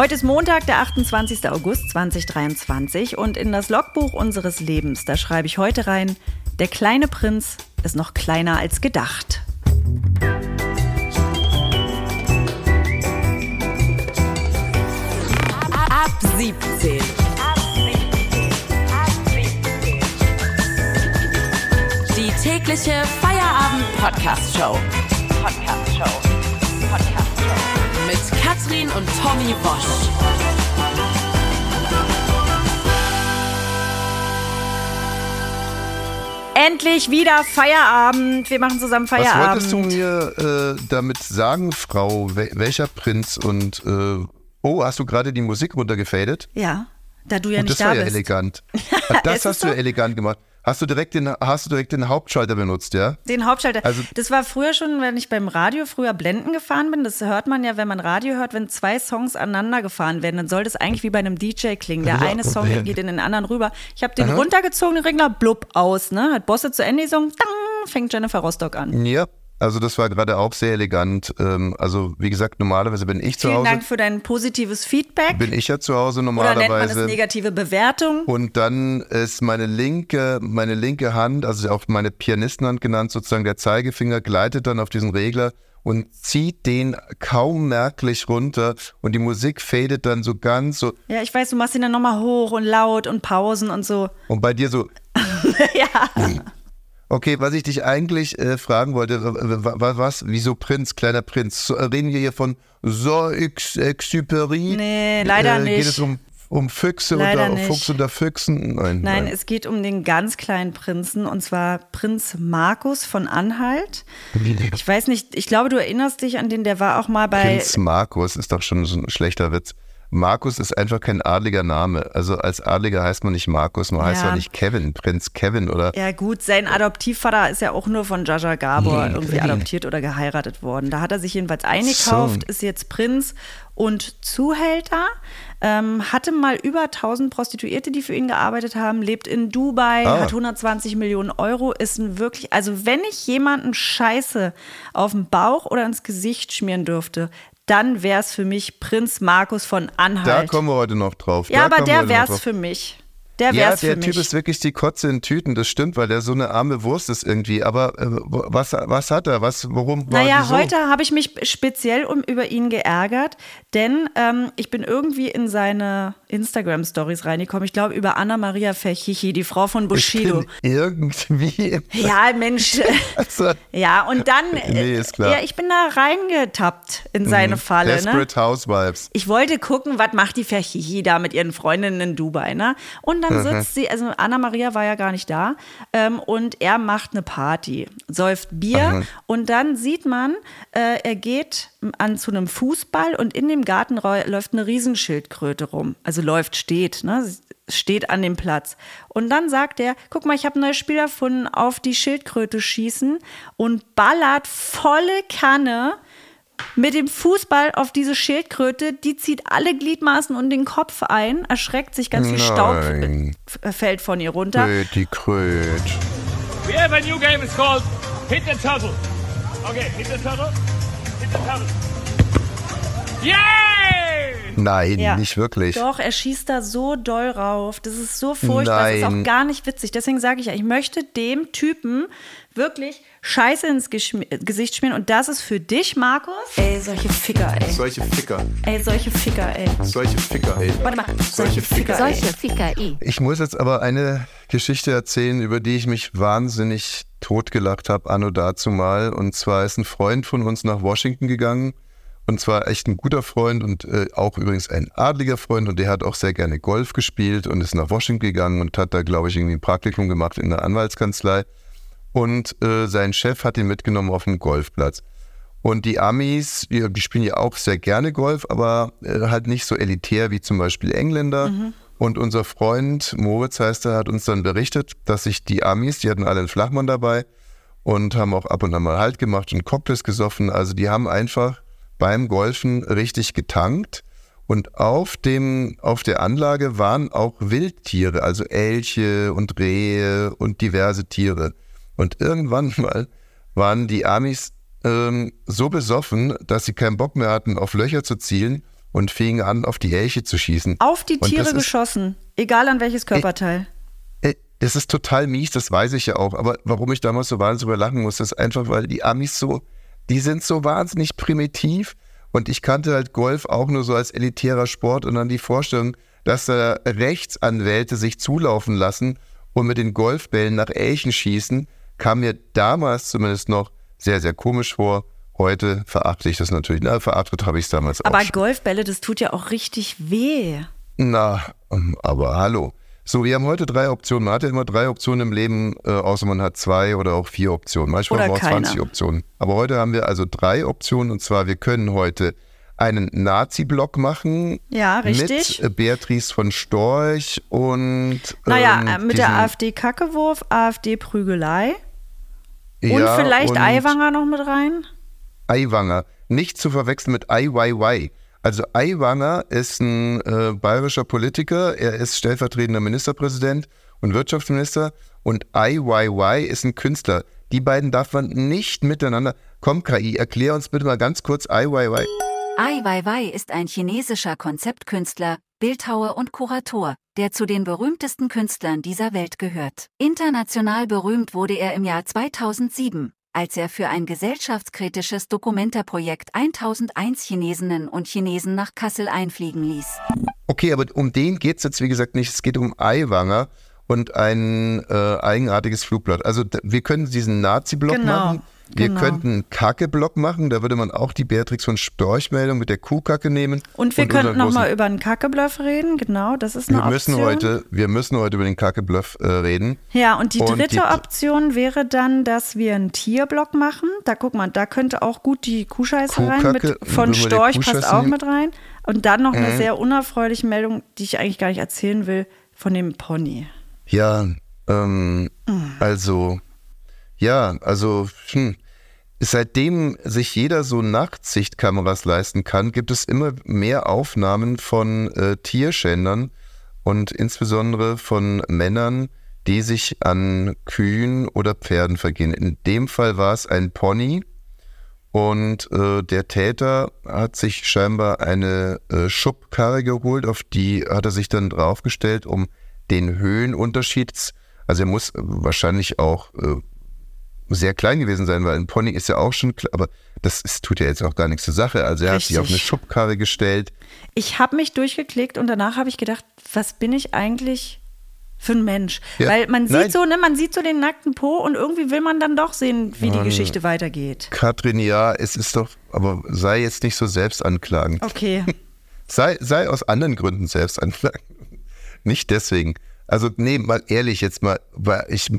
Heute ist Montag, der 28. August 2023 und in das Logbuch unseres Lebens, da schreibe ich heute rein, der kleine Prinz ist noch kleiner als gedacht. Ab 17. Die tägliche Feierabend-Podcast-Show. Podcast-Show. Podcast-Show. Mit Katrin und Tommy Bosch. Endlich wieder Feierabend. Wir machen zusammen Was Feierabend. wolltest du mir äh, damit sagen, Frau? Wel welcher Prinz? Und äh, oh, hast du gerade die Musik runtergefadet? Ja, da du ja Und nicht das war da ja bist. elegant. Das hast du ja elegant gemacht. Hast du direkt den, hast du direkt den Hauptschalter benutzt, ja? Den Hauptschalter. Also- das war früher schon, wenn ich beim Radio früher Blenden gefahren bin. Das hört man ja, wenn man Radio hört, wenn zwei Songs aneinander gefahren werden, dann soll das eigentlich wie bei einem DJ klingen. Der eine Song geht in den anderen rüber. Ich habe den runtergezogenen Regler, blub, aus. Ne? Hat Bosse zu Ende gesungen, dang, fängt Jennifer Rostock an. Ja. Also das war gerade auch sehr elegant. Ähm, also wie gesagt, normalerweise bin ich zu Vielen Hause. Dank für dein positives Feedback. Bin ich ja zu Hause Oder nennt man das normalerweise. negative Bewertung? Und dann ist meine linke, meine linke Hand, also auch meine Pianistenhand genannt, sozusagen der Zeigefinger, gleitet dann auf diesen Regler und zieht den kaum merklich runter und die Musik fadet dann so ganz so. Ja, ich weiß, du machst ihn dann nochmal hoch und laut und Pausen und so. Und bei dir so. ja. Okay, was ich dich eigentlich äh, fragen wollte, was, was, wieso Prinz, kleiner Prinz? So, äh, reden wir hier von Saint-Exupéry? Nee, leider äh, Geht nicht. es um, um Füchse Leider oder. Fuchs unter Füchsen? Nein. Nein, es geht um den ganz kleinen Prinzen und zwar Prinz Markus von Anhalt. Ich weiß nicht, ich glaube, du erinnerst dich an den, der war auch mal bei. Prinz Markus ist doch schon so ein schlechter Witz. Markus ist einfach kein adliger Name. Also als Adliger heißt man nicht Markus, man heißt Ja. doch nicht Kevin, Prinz Kevin oder. Ja gut, sein Adoptivvater ist ja auch nur von Jaja Gabor irgendwie adoptiert oder geheiratet worden. Da hat er sich jedenfalls eingekauft, ist jetzt Prinz und Zuhälter, ähm, hatte mal über 1000 Prostituierte, die für ihn gearbeitet haben, lebt in Dubai, Ah. hat 120 Millionen Euro, ist ein wirklich, also wenn ich jemanden Scheiße auf den Bauch oder ins Gesicht schmieren dürfte, dann wäre es für mich Prinz Markus von Da Anhalt. kommen wir heute noch drauf. ja, da aber der wäre es für mich. Der Ja, wäre es der für Typ mich. ist wirklich die Kotze in Tüten, das stimmt, weil der so eine arme Wurst ist irgendwie. Aber äh, was, was hat er? Was, worum Naja, wieso? heute habe ich mich speziell um, über ihn geärgert, denn ähm, ich bin irgendwie in seine Instagram-Stories reingekommen. Ich glaube, über Anna-Maria Ferchichi, die Frau von Ich Bushido. bin irgendwie. Ja, Mensch. Also, ja, und dann. äh, Nee, ist klar. Ja, ich bin da reingetappt in seine Falle. Ne? Desperate Housewives. Ich wollte gucken, was macht die Ferchichi da mit ihren Freundinnen in Dubai, ne? Und dann sitzt sie, also Anna-Maria war ja gar nicht da, ähm, und er macht eine Party, säuft Bier und dann sieht man, äh, er geht an zu einem Fußball und in dem Garten läuft eine Riesenschildkröte rum. Also läuft, steht, ne? Steht an dem Platz. Und dann sagt er, guck mal, ich habe ein neues Spiel erfunden, auf die Schildkröte schießen und ballert volle Kanne mit dem Fußball auf diese Schildkröte, die zieht alle Gliedmaßen und den Kopf ein, erschreckt sich, ganz viel Staub Nein. fällt von ihr runter. Die Kröt. We have a new game. It's called Hit the Turtle. Okay, hit the turtle. Hit the turtle. Yay! Nein, Ja. nicht wirklich. Doch, er schießt da so doll rauf. Das ist so furchtbar. Das ist Nein. auch gar nicht witzig. Deswegen sage ich ja, ich möchte dem Typen wirklich Scheiße ins Geschmi Gesicht schmieren. Und das ist für dich, Markus. Ey, solche Ficker, ey. Solche Ficker. Ey, solche Ficker, ey. Solche Ficker, ey. Warte mal. Solche Ficker, ey. Solche Ficker eh. Ich muss jetzt aber eine Geschichte erzählen, über die ich mich wahnsinnig totgelacht habe, anno dazu mal. Und zwar ist ein Freund von uns nach Washington gegangen. Und zwar echt ein guter Freund und äh, auch übrigens ein adliger Freund. Und der hat auch sehr gerne Golf gespielt und ist nach Washington gegangen und hat da, glaube ich, irgendwie ein Praktikum gemacht in einer Anwaltskanzlei. Und äh, sein Chef hat ihn mitgenommen auf den Golfplatz. Und die Amis, die, die spielen ja auch sehr gerne Golf, aber äh, halt nicht so elitär wie zum Beispiel Engländer. Und unser Freund Moritz heißt er, hat uns dann berichtet, dass sich die Amis, die hatten alle einen Flachmann dabei und haben auch ab und an mal Halt gemacht und Cocktails gesoffen. Also die haben einfach beim Golfen richtig getankt. Und auf, dem, auf der Anlage waren auch Wildtiere, also Elche und Rehe und diverse Tiere. Und irgendwann mal waren die Amis ähm, so besoffen, dass sie keinen Bock mehr hatten, auf Löcher zu zielen und fingen an, auf die Elche zu schießen. Auf die Und Tiere das ist- geschossen, egal an welches Körperteil. Äh, Das ist total mies, das weiß ich ja auch. Aber warum ich damals so wahnsinnig drüber lachen muss, ist einfach, weil die Amis so, die sind so wahnsinnig primitiv. Und ich kannte halt Golf auch nur so als elitärer Sport und dann die Vorstellung, dass da Rechtsanwälte sich zulaufen lassen und mit den Golfbällen nach Elchen schießen, kam mir damals zumindest noch sehr, sehr komisch vor. Heute verachte ich das natürlich. Na, verachtet habe ich es damals Aber auch. schon. Golfbälle, das tut ja auch richtig weh. Na, ähm, aber hallo. So, wir haben heute drei Optionen. Man hat ja immer drei Optionen im Leben, äh, außer man hat zwei oder auch vier Optionen. Manchmal Oder haben wir auch keine. 20 Optionen. Aber heute haben wir also drei Optionen und zwar, wir können heute einen Nazi-Block machen. Ja, richtig. Mit Beatrice von Storch und. Naja, ähm, äh, mit der AfD-Kackewurf, AfD-Prügelei und Ja, vielleicht und Aiwanger noch mit rein. Aiwanger. Nicht zu verwechseln mit IYY. Also Aiwanger ist ein äh, bayerischer Politiker. Er ist stellvertretender Ministerpräsident und Wirtschaftsminister. Und IYY ist ein Künstler. Die beiden darf man nicht miteinander. Komm, KI, erklär uns bitte mal ganz kurz IYY. Ai Weiwei ist ein chinesischer Konzeptkünstler, Bildhauer und Kurator, der zu den berühmtesten Künstlern dieser Welt gehört. International berühmt wurde er im Jahr 2007, als er für ein gesellschaftskritisches Dokumentarprojekt 1001 Chinesinnen und Chinesen nach Kassel einfliegen ließ. Okay, aber um den geht es jetzt, wie gesagt, nicht. Es geht um Aiwanger und ein äh, eigenartiges Flugblatt. Also wir können diesen Nazi-Block Genau, machen. Wir genau. könnten einen Kacke-Block machen. Da würde man auch die Beatrix von Storch-Meldung mit der Kuhkacke nehmen. Und wir unseren könnten noch großen- mal über einen Kackebluff reden, genau, das ist eine wir müssen Option. heute, wir müssen heute über den Kacke-Bluff äh, reden. Ja, und die Und dritte die- Option wäre dann, dass wir einen Tierblock machen. Da guck mal, da könnte auch gut die Kuhscheiße rein. Mit, von Storch passt auch nehmen. mit rein. Und dann noch Mhm. eine sehr unerfreuliche Meldung, die ich eigentlich gar nicht erzählen will, von dem Pony. Ja, ähm, Mhm. also, ja, also, hm. Seitdem sich jeder so Nachtsichtkameras leisten kann, gibt es immer mehr Aufnahmen von äh, Tierschändern und insbesondere von Männern, die sich an Kühen oder Pferden vergehen. In dem Fall war es ein Pony und äh, der Täter hat sich scheinbar eine äh, Schubkarre geholt, auf die hat er sich dann draufgestellt, um den Höhenunterschied, also er muss wahrscheinlich auch äh, sehr klein gewesen sein, weil ein Pony ist ja auch schon aber das ist, tut ja jetzt auch gar nichts zur Sache. Also er hat sich auf eine Richtig. Schubkarre gestellt. Ich habe mich durchgeklickt und danach habe ich gedacht, was bin ich eigentlich für ein Mensch? Ja, Weil man sieht nein. so, ne, man sieht so den nackten Po und irgendwie will man dann doch sehen, wie die Mann. Geschichte weitergeht. Katrin, ja, es ist doch, aber sei jetzt nicht so selbstanklagend. Okay. Sei, sei aus anderen Gründen selbst anklagend. Nicht deswegen. Also, nee, mal ehrlich jetzt mal, weil ich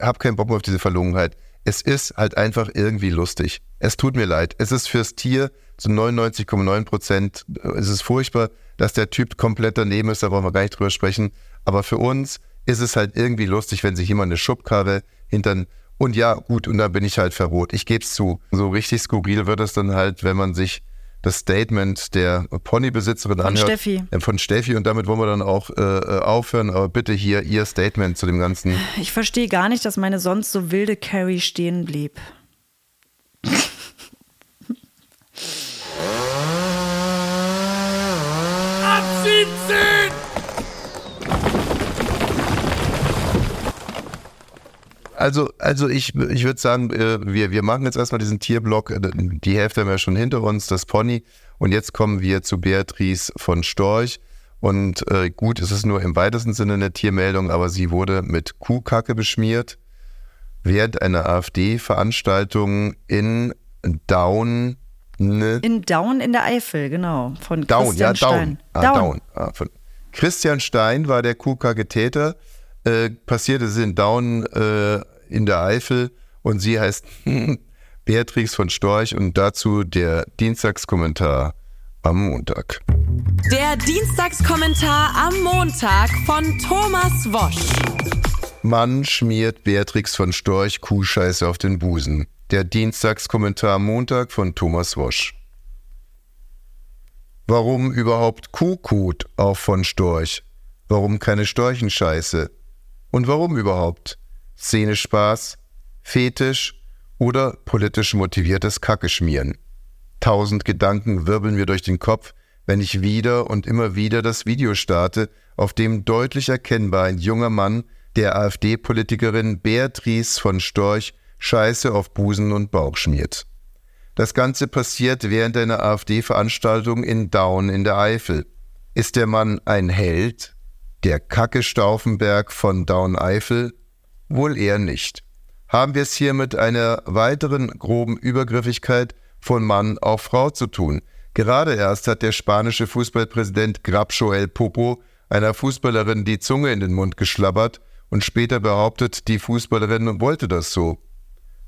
habe keinen Bock mehr auf diese Verlogenheit. Es ist halt einfach irgendwie lustig. Es tut mir leid. Es ist fürs Tier zu 99,9 Prozent, äh, es ist furchtbar, dass der Typ komplett daneben ist, da brauchen wir gar nicht drüber sprechen. Aber für uns ist es halt irgendwie lustig, wenn sich jemand eine Schubkarre hintern und ja, gut, und da bin ich halt verrot. Ich gebe es zu. So richtig skurril wird es dann halt, wenn man sich das Statement der Ponybesitzerin Von anhört. Steffi. Äh, Von Steffi und damit wollen wir dann auch äh, äh, aufhören. Aber bitte hier Ihr Statement zu dem Ganzen. Ich verstehe gar nicht, dass meine sonst so wilde Carrie stehen blieb. Ab 17! Also, also ich, ich würde sagen, äh, wir, wir machen jetzt erstmal diesen Tierblock. Äh, Die Hälfte haben wir schon hinter uns, das Pony. Und jetzt kommen wir zu Beatrice von Storch. Und äh, gut, es ist nur im weitesten Sinne eine Tiermeldung, aber sie wurde mit Kuhkacke beschmiert während einer AfD-Veranstaltung in Down. Ne? In Down in der Eifel, genau. Von Down, Christian ja, Down. Stein. Ah, Down. Ah, von Christian Stein war der Kuhkacke-Täter. Äh, passierte es in Down äh, in der Eifel und sie heißt Beatrix von Storch und dazu der Dienstagskommentar am Montag. Der Dienstagskommentar am Montag von Thomas Wosch. Mann schmiert Beatrix von Storch Kuhscheiße auf den Busen. Der Dienstagskommentar am Montag von Thomas Wosch. Warum überhaupt Kuhkut auf von Storch? Warum keine Storchenscheiße? Und warum überhaupt? Szenespaß, Fetisch oder politisch motiviertes Kacke schmieren? Tausend Gedanken wirbeln mir durch den Kopf, wenn ich wieder und immer wieder das Video starte, auf dem deutlich erkennbar ein junger Mann der AfD-Politikerin Beatrice von Storch Scheiße auf Busen und Bauch schmiert. Das Ganze passiert während einer AfD-Veranstaltung in Daun in der Eifel. Ist der Mann ein Held? Der Kacke Stauffenberg von Daun-Eifel? Wohl eher nicht. Haben wir es hier mit einer weiteren groben Übergriffigkeit von Mann auf Frau zu tun. Gerade erst hat der spanische Fußballpräsident Grabscho El Popo einer Fußballerin die Zunge in den Mund geschlabbert und später behauptet, die Fußballerin wollte das so.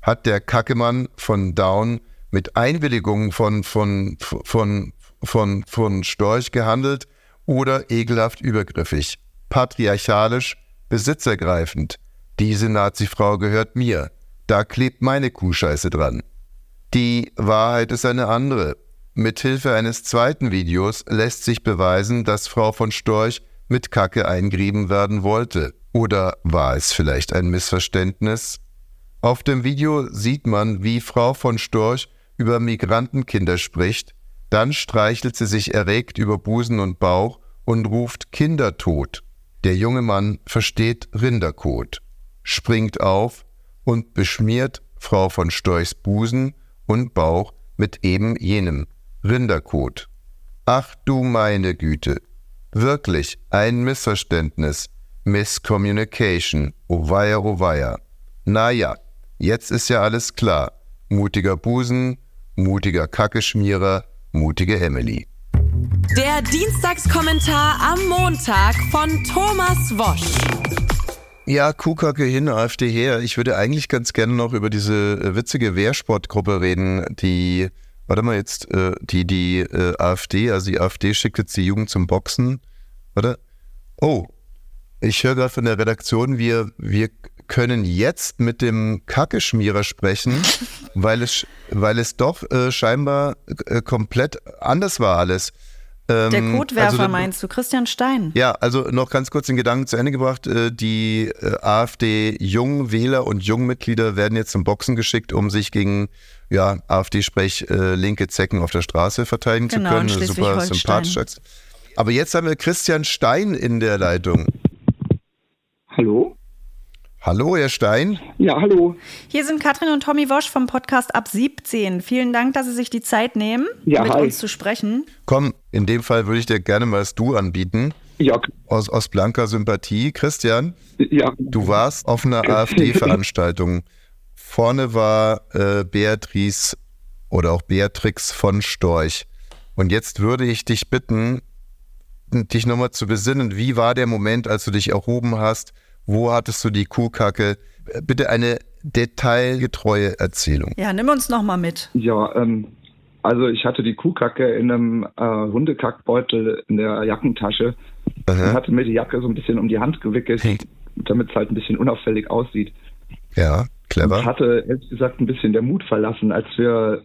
Hat der Kackemann von Down mit Einwilligung von, von, von, von, von Storch gehandelt oder ekelhaft übergriffig, patriarchalisch, besitzergreifend. Diese Nazifrau gehört mir. Da klebt meine Kuhscheiße dran. Die Wahrheit ist eine andere. Mithilfe eines zweiten Videos lässt sich beweisen, dass Frau von Storch mit Kacke eingrieben werden wollte. Oder war es vielleicht ein Missverständnis? Auf dem Video sieht man, wie Frau von Storch über Migrantenkinder spricht, dann streichelt sie sich erregt über Busen und Bauch und ruft Kindertod. Der junge Mann versteht Rinderkot, springt auf und beschmiert Frau von Storchs Busen und Bauch mit eben jenem Rinderkot. Ach du meine Güte. Wirklich ein Missverständnis. Miscommunication. Oh weia, oh. Naja, jetzt ist ja alles klar. Mutiger Busen, mutiger Kackeschmierer, mutige Emily. Der Dienstagskommentar am Montag von Thomas Wosch. Ja, Kuhkacke hin, AfD her. Ich würde eigentlich ganz gerne noch über diese äh, witzige Wehrsportgruppe reden, die, warte mal jetzt, äh, die, die äh, AfD, also die AfD schickt jetzt die Jugend zum Boxen. Warte. Oh, ich höre gerade von der Redaktion, wir, wir können jetzt mit dem Kackeschmierer sprechen, weil es, weil es doch äh, scheinbar äh, komplett anders war alles. Ähm, Der Kotwerfer also, meinst du, Christian Stein? Ja, also noch ganz kurz den Gedanken zu Ende gebracht. Äh, die äh, AfD-Jungwähler und Jungmitglieder werden jetzt zum Boxen geschickt, um sich gegen ja, AfD-Sprech äh, linke Zecken auf der Straße verteidigen genau, zu können. Super sympathisch. Aber jetzt haben wir Christian Stein in der Leitung. Hallo? Hallo, Herr Stein. Ja, hallo. Hier sind Katrin und Tommy Wosch vom Podcast Ab 17. Vielen Dank, dass Sie sich die Zeit nehmen, ja, mit hi. uns zu sprechen. Komm, in dem Fall würde ich dir gerne mal das Du anbieten. Ja. Aus, aus blanker Sympathie. Christian, ja. du warst auf einer AfD-Veranstaltung. Vorne war äh, Beatrice oder auch Beatrix von Storch. Und jetzt würde ich dich bitten, dich nochmal zu besinnen. Wie war der Moment, als du dich erhoben hast? Wo hattest du die Kuhkacke? Bitte eine detailgetreue Erzählung. Ja, nimm uns nochmal mit. Ja, ähm, also ich hatte die Kuhkacke in einem äh, Hundekackbeutel in der Jackentasche Aha. und hatte mir die Jacke so ein bisschen um die Hand gewickelt, hey. damit es halt ein bisschen unauffällig aussieht. Ja, clever. Ich hatte, ehrlich gesagt, ein bisschen der Mut verlassen, als wir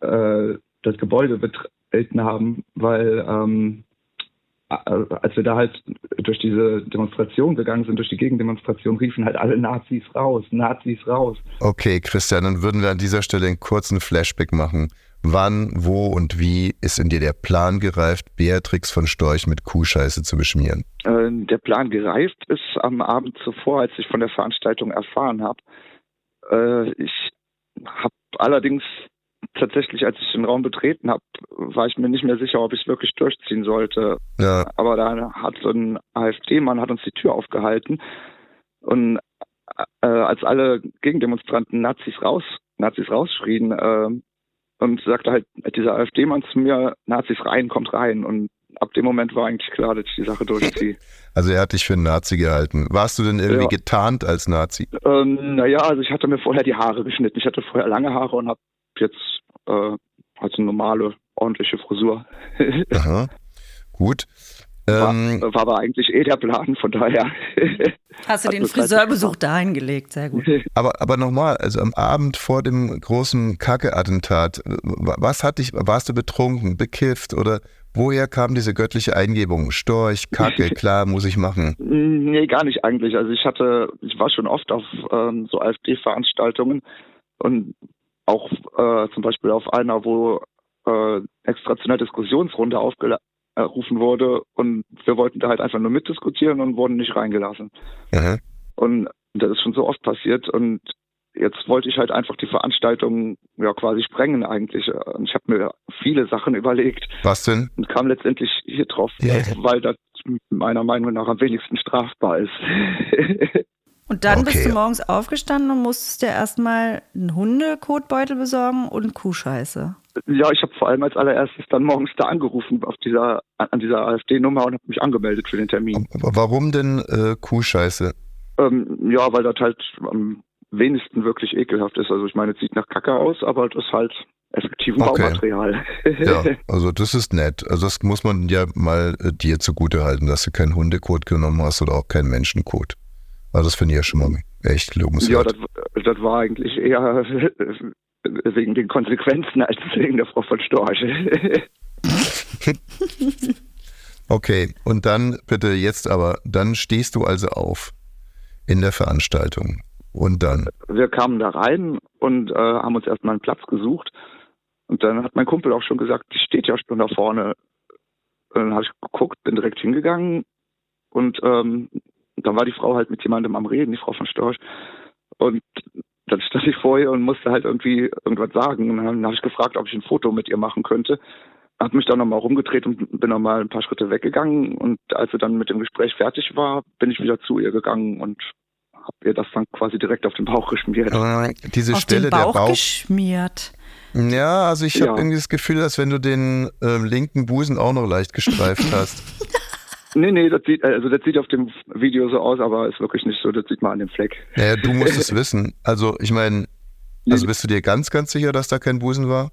äh, das Gebäude betreten haben, weil ähm, als wir da halt durch diese Demonstration gegangen sind, durch die Gegendemonstration, riefen halt alle Nazis raus, Nazis raus. Okay, Christian, dann würden wir an dieser Stelle einen kurzen Flashback machen. Wann, wo und wie ist in dir der Plan gereift, Beatrix von Storch mit Kuhscheiße zu beschmieren? Äh, der Plan gereift ist am Abend zuvor, als ich von der Veranstaltung erfahren habe. Äh, ich habe allerdings tatsächlich, als ich den Raum betreten habe, war ich mir nicht mehr sicher, ob ich es wirklich durchziehen sollte. Ja. Aber da hat so ein AfD-Mann hat uns die Tür aufgehalten und äh, als alle Gegendemonstranten Nazis raus, Nazis rausschrien äh, und sagte halt dieser AfD-Mann zu mir, Nazis rein, kommt rein und ab dem Moment war eigentlich klar, dass ich die Sache durchziehe. Also er hat dich für einen Nazi gehalten. Warst du denn irgendwie ja. getarnt als Nazi? Ähm, naja, also ich hatte mir vorher die Haare geschnitten. Ich hatte vorher lange Haare und habe jetzt äh, eine normale, ordentliche Frisur. Aha, gut. War, ähm, war, aber eigentlich eh der Plan, von daher. Hast du den Friseurbesuch dahin gelegt, sehr gut. Aber, aber nochmal, also am Abend vor dem großen Kacke-Attentat, was hat dich, warst du betrunken, bekifft oder woher kam diese göttliche Eingebung? Storch, Kacke, klar, muss ich machen. Nee, gar nicht eigentlich. Also ich hatte, ich war schon oft auf ähm, so AfD-Veranstaltungen und auch äh, zum Beispiel auf einer, wo äh, extra zu einer Diskussionsrunde aufgela reingerufen wurde und wir wollten da halt einfach nur mitdiskutieren und wurden nicht reingelassen. Aha. Und das ist schon so oft passiert und jetzt wollte ich halt einfach die Veranstaltung ja quasi sprengen eigentlich. Und ich habe mir viele Sachen überlegt Was denn? und kam letztendlich hier drauf, Ja. weil das meiner Meinung nach am wenigsten strafbar ist. Und dann Okay. bist du morgens aufgestanden und musstest dir erstmal einen Hundekotbeutel besorgen und Kuhscheiße. ja, ich habe vor allem als allererstes dann morgens da angerufen auf dieser an dieser AfD-Nummer und habe mich angemeldet für den Termin. Aber Warum denn äh, Kuhscheiße? Ähm, ja, weil das halt am wenigsten wirklich ekelhaft ist. Also ich meine, es sieht nach Kacke aus, aber das ist halt effektiv ein Okay. Baumaterial. Ja, also das ist nett. Also das muss man ja mal äh, dir zugute halten, dass du keinen Hundekot genommen hast oder auch keinen Menschenkot. Also das finde ich ja schon mal echt Ja, lobenswert. das, das war eigentlich eher wegen den Konsequenzen als wegen der Frau von Storch. Okay, und dann bitte jetzt aber, dann stehst du also auf in der Veranstaltung. Und dann, Wir kamen da rein und äh, haben uns erstmal einen Platz gesucht. Und dann hat mein Kumpel auch schon gesagt, die steht ja schon da vorne. Und dann habe ich geguckt, bin direkt hingegangen und ähm, dann war die Frau halt mit jemandem am Reden, die Frau von Storch. Und dann stand ich vor ihr und musste halt irgendwie irgendwas sagen. Und dann habe ich gefragt, ob ich ein Foto mit ihr machen könnte. Hab mich dann nochmal rumgedreht und bin nochmal ein paar Schritte weggegangen. Und als sie dann mit dem Gespräch fertig war, bin ich wieder zu ihr gegangen und habe ihr das dann quasi direkt auf den Bauch geschmiert. äh, diese Auf Stelle den Bauch, der Bauch. geschmiert. Ja, also ich Ja. habe irgendwie das Gefühl, dass wenn du den ähm, linken Busen auch noch leicht gestreift hast. Nee, nee, das sieht, also das sieht auf dem Video so aus, aber ist wirklich nicht so, das sieht man an dem Fleck. Naja, du musst es wissen. Also ich meine, also bist du dir ganz, ganz sicher, dass da kein Busen war?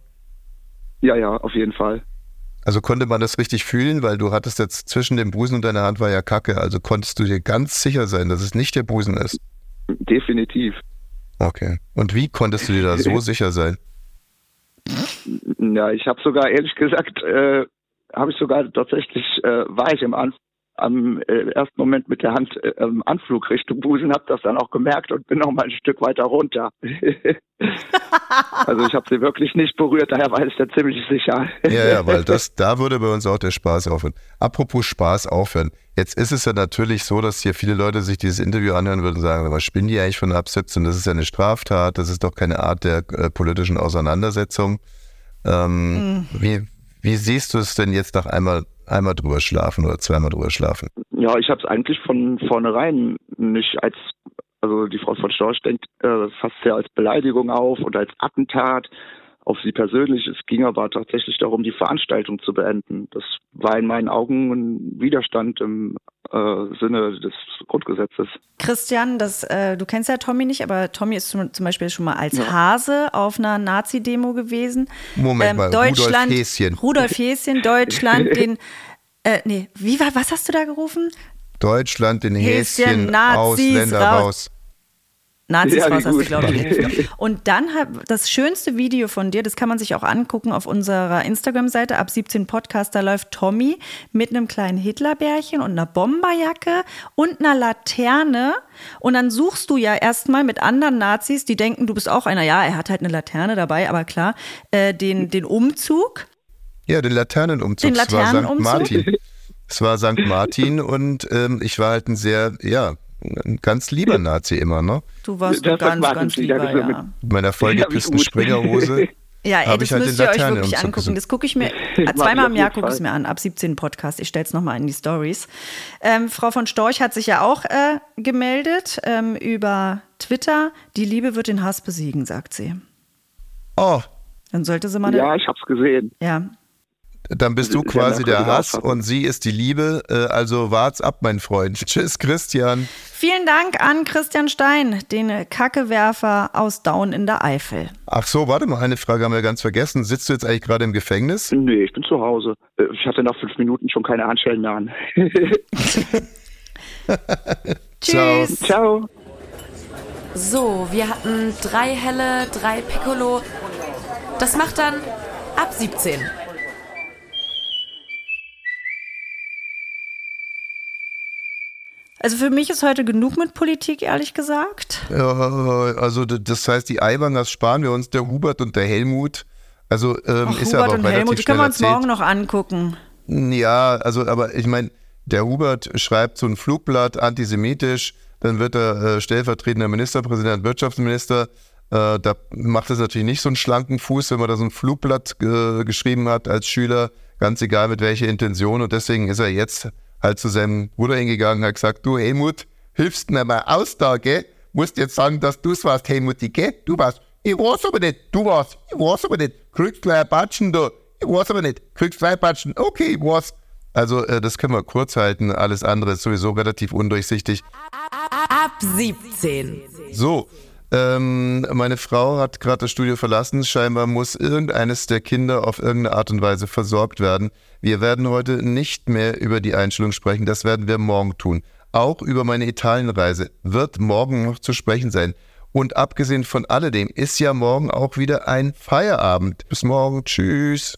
Ja, ja, auf jeden Fall. Also konnte man das richtig fühlen, weil du hattest jetzt zwischen dem Busen und deiner Hand war ja Kacke. Also konntest du dir ganz sicher sein, dass es nicht der Busen ist. Definitiv. Okay. Und wie konntest du dir da so sicher sein? Ja, ich habe sogar ehrlich gesagt, äh, habe ich sogar tatsächlich, äh, war ich im An am äh, ersten Moment mit der Hand äh, im Anflug Richtung Busen, habe das dann auch gemerkt und bin noch mal ein Stück weiter runter. also ich habe sie wirklich nicht berührt, daher war ich da ziemlich sicher. Ja, ja, weil das, da würde bei uns auch der Spaß aufhören. Apropos Spaß aufhören. Jetzt ist es ja natürlich so, dass hier viele Leute sich dieses Interview anhören würden und sagen, was spinnen die eigentlich von ab 17? Das ist ja eine Straftat, das ist doch keine Art der äh, politischen Auseinandersetzung. Ähm, wie, wie siehst du es denn jetzt nach einmal, einmal drüber schlafen oder zweimal drüber schlafen? Ja, ich habe es eigentlich von vornherein nicht als, also die Frau von Storch denkt äh, fast sehr als Beleidigung auf oder als Attentat auf sie persönlich. Es ging aber tatsächlich darum, die Veranstaltung zu beenden. Das war in meinen Augen ein Widerstand im äh, Sinne des Grundgesetzes. Christian, das, äh, du kennst ja Tommy nicht, aber Tommy ist zum, zum Beispiel schon mal als Hase auf einer Nazi-Demo gewesen. Moment mal, Rudolf Häschen. Rudolf Häschen, Deutschland, den, äh, nee, wie war, was hast du da gerufen? Deutschland, den Häschen, Häschen, Nazis, Ausländer raus. raus. Nazis Ja, hast du, glaube ich. Und dann hat das schönste Video von dir, das kann man sich auch angucken auf unserer Instagram-Seite, ab 17 Podcast, da läuft Tommy mit einem kleinen Hitlerbärchen und einer Bomberjacke und einer Laterne. Und dann suchst du ja erstmal mit anderen Nazis, die denken, du bist auch einer. Ja, er hat halt eine Laterne dabei, aber klar, äh, den, den Umzug. Ja, den Laternenumzug. Den Es war St. Laternenumzug? Martin. Es war St. Martin und ähm, ich war halt ein sehr, ja, ein ganz lieber Nazi immer, ne? Du warst Das ganz, war ganz lieber, ja. Mit meiner vollgepissten. Springerhose. Ja, ey, das ich halt müsst den ihr euch wirklich angucken. Das gucke ich mir zweimal im Jahr gucke ich es mir an, ab 17 Podcast. Ich stelle es nochmal in die Stories. Ähm, Frau von Storch hat sich ja auch äh, gemeldet ähm, über Twitter. Die Liebe wird den Hass besiegen, sagt sie. Oh, Dann sollte sie mal Ja, ich habe es gesehen. ja. Dann bist du Sehr quasi der Hass und sie ist die Liebe. Äh, also wart's ab, mein Freund. Tschüss, Christian. Vielen Dank an Christian Stein, den Kackewerfer aus Daun in der Eifel. Ach so, warte mal, eine Frage haben wir ganz vergessen. Sitzt du jetzt eigentlich gerade im Gefängnis? Nee, ich bin zu Hause. Äh, Ich hatte nach fünf Minuten schon keine Handschellen mehr an. Ciao. Tschüss. Ciao. So, wir hatten drei helle, drei Piccolo. Das macht dann ab 17. Also für mich ist heute genug mit Politik, ehrlich gesagt. Ja, also das heißt, die Eiwangers sparen wir uns, der Hubert und der Helmut. Also ähm, Ach, ist ja Hubert aber auch und Helmut, die können wir uns erzählt. morgen noch angucken. Ja, also, aber ich meine, der Hubert schreibt so ein Flugblatt antisemitisch, dann wird er äh, stellvertretender Ministerpräsident, Wirtschaftsminister. Äh, da macht es natürlich nicht so einen schlanken Fuß, wenn man da so ein Flugblatt äh, geschrieben hat als Schüler, ganz egal mit welcher Intention. Und deswegen ist er jetzt halt zu seinem Bruder hingegangen und hat gesagt, du Helmut, hilfst mir mal aus da, gell? Musst jetzt sagen, dass du es warst, Helmuti, gell? Du warst. Ich weiß aber nicht, du warst. Ich weiß aber nicht. Kriegst gleich ein Batschen da. Ich weiß aber nicht. Kriegst zwei Batschen. Okay, ich weiß. Also äh, das können wir kurz halten. Alles andere ist sowieso relativ undurchsichtig. Ab 17. So, ähm, meine Frau hat gerade das Studio verlassen. Scheinbar muss irgendeines der Kinder auf irgendeine Art und Weise versorgt werden. Wir werden heute nicht mehr über die Einstellung sprechen. Das werden wir morgen tun. Auch über meine Italienreise wird morgen noch zu sprechen sein. Und abgesehen von alledem ist ja morgen auch wieder ein Feierabend. Bis morgen. Tschüss.